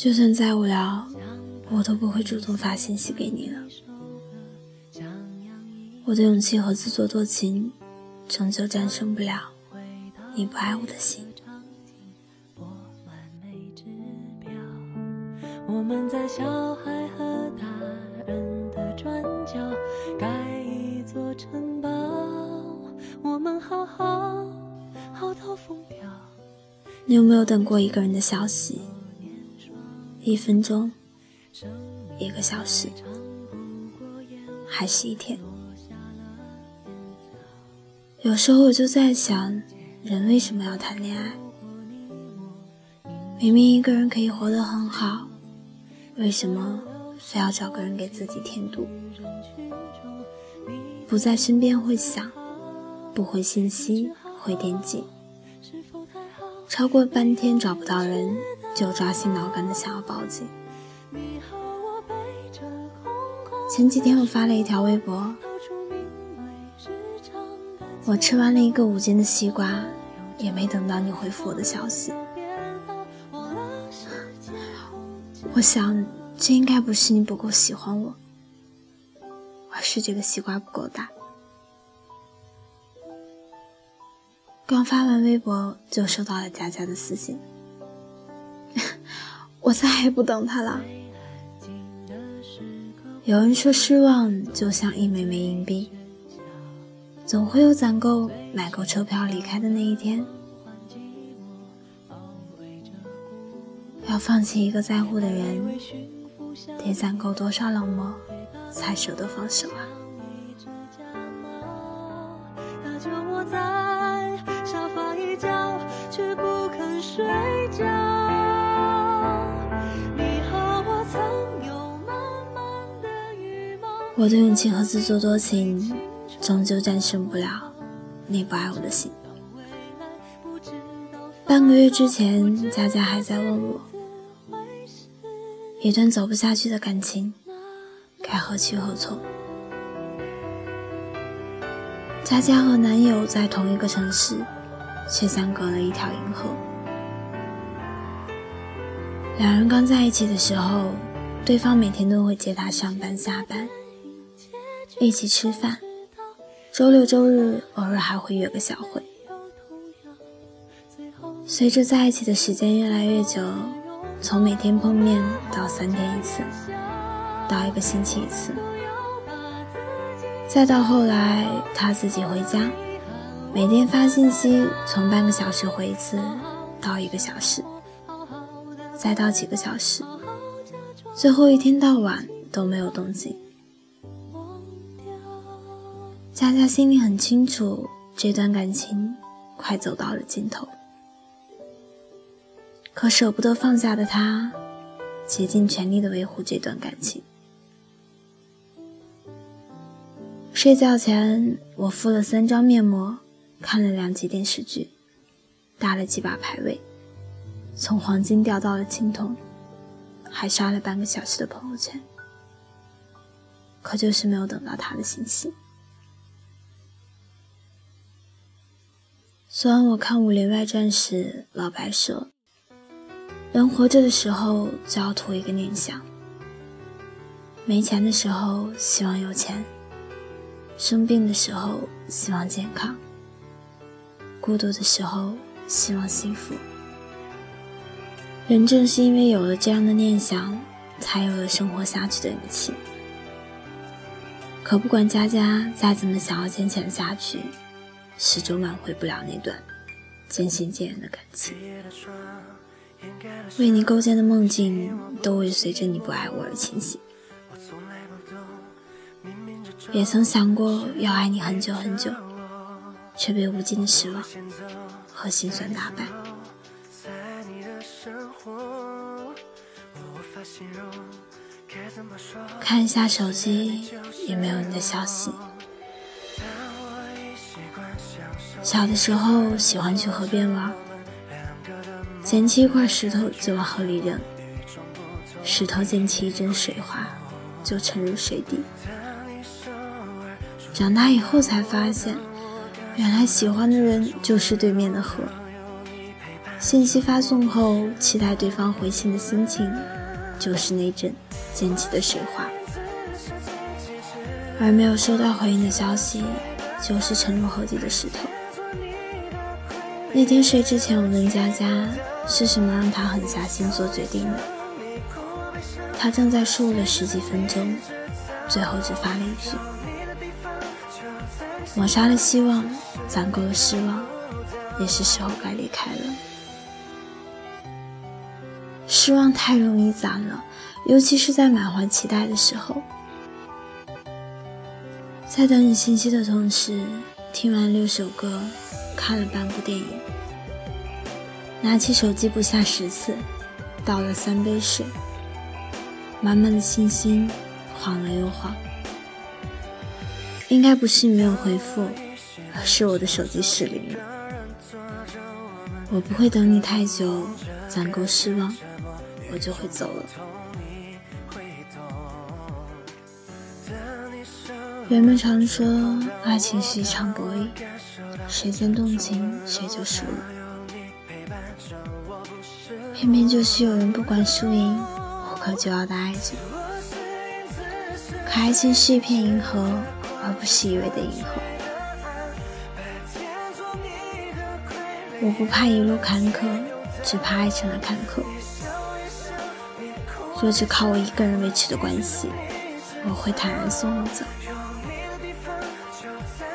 就算再无聊，我都不会主动发信息给你了。我的勇气和自作多情，终究战胜不了你不爱我的心。我们在小孩和大人的转角盖一座城堡，我们好好好到疯掉。你有没有等过一个人的消息？一分钟，一个小时，还是一天？有时候我就在想，人为什么要谈恋爱？明明一个人可以活得很好，为什么非要找个人给自己添堵？不在身边会想，不回信息会惦记，超过半天找不到人。就抓心挠肝的想要报警。前几天我发了一条微博，我吃完了一个五斤的西瓜，也没等到你回复我的消息。我想，这应该不是你不够喜欢我，而是这个西瓜不够大。刚发完微博，就收到了佳佳的私信。我再也不等他了。有人说，失望就像一枚枚硬币，总会有攒够买够车票离开的那一天。要放弃一个在乎的人，得攒够多少冷漠，才舍得放手啊？我的勇气和自作多情，终究战胜不了你不爱我的心。半个月之前，佳佳还在问我，一段走不下去的感情，该何去何从？佳佳和男友在同一个城市，却相隔了一条银河。两人刚在一起的时候，对方每天都会接她上班下班。一起吃饭，周六周日偶尔还会约个小会。随着在一起的时间越来越久，从每天碰面到三天一次，到一个星期一次，再到后来他自己回家，每天发信息从半个小时回一次到一个小时，再到几个小时，最后一天到晚都没有动静。佳佳心里很清楚，这段感情快走到了尽头，可舍不得放下的他，竭尽全力的维护这段感情。睡觉前，我敷了三张面膜，看了两集电视剧，打了几把排位，从黄金掉到了青铜，还刷了半个小时的朋友圈，可就是没有等到他的信息。昨晚我看《武林外传》时，老白说：“人活着的时候就要图一个念想。没钱的时候希望有钱，生病的时候希望健康，孤独的时候希望幸福。人正是因为有了这样的念想，才有了生活下去的勇气。可不管佳佳再怎么想要坚强下去。”始终挽回不了那段渐行渐远的感情。为你构建的梦境，都会随着你不爱我而清醒。也曾想过要爱你很久很久，却被无尽的失望和心酸打败。看一下手机，也没有你的消息。小的时候喜欢去河边玩，捡起一块石头就往河里扔，石头溅起一阵水花，就沉入水底。长大以后才发现，原来喜欢的人就是对面的河。信息发送后，期待对方回信的心情，就是那阵溅起的水花；而没有收到回应的消息，就是沉入河底的石头。那天睡之前，我问佳佳是什么让她狠下心做决定的，她正在输入了十几分钟，最后只发了一句：“抹杀了希望，攒够了失望，也是时候该离开了。”失望太容易攒了，尤其是在满怀期待的时候。在等你信息的同时，听完六首歌。看了半部电影，拿起手机不下十次，倒了三杯水，满满的信心晃了又晃。应该不是没有回复，而是我的手机失灵了。我不会等你太久，攒够失望，我就会走了。人们常说，爱情是一场博弈。谁先动情，谁就输了。偏偏就是有人不管输赢，无可救药的爱着。可爱情是一片银河，而不是一味的银河。我不怕一路坎坷，只怕爱成了坎坷。若只靠我一个人维持的关系，我会坦然送你走。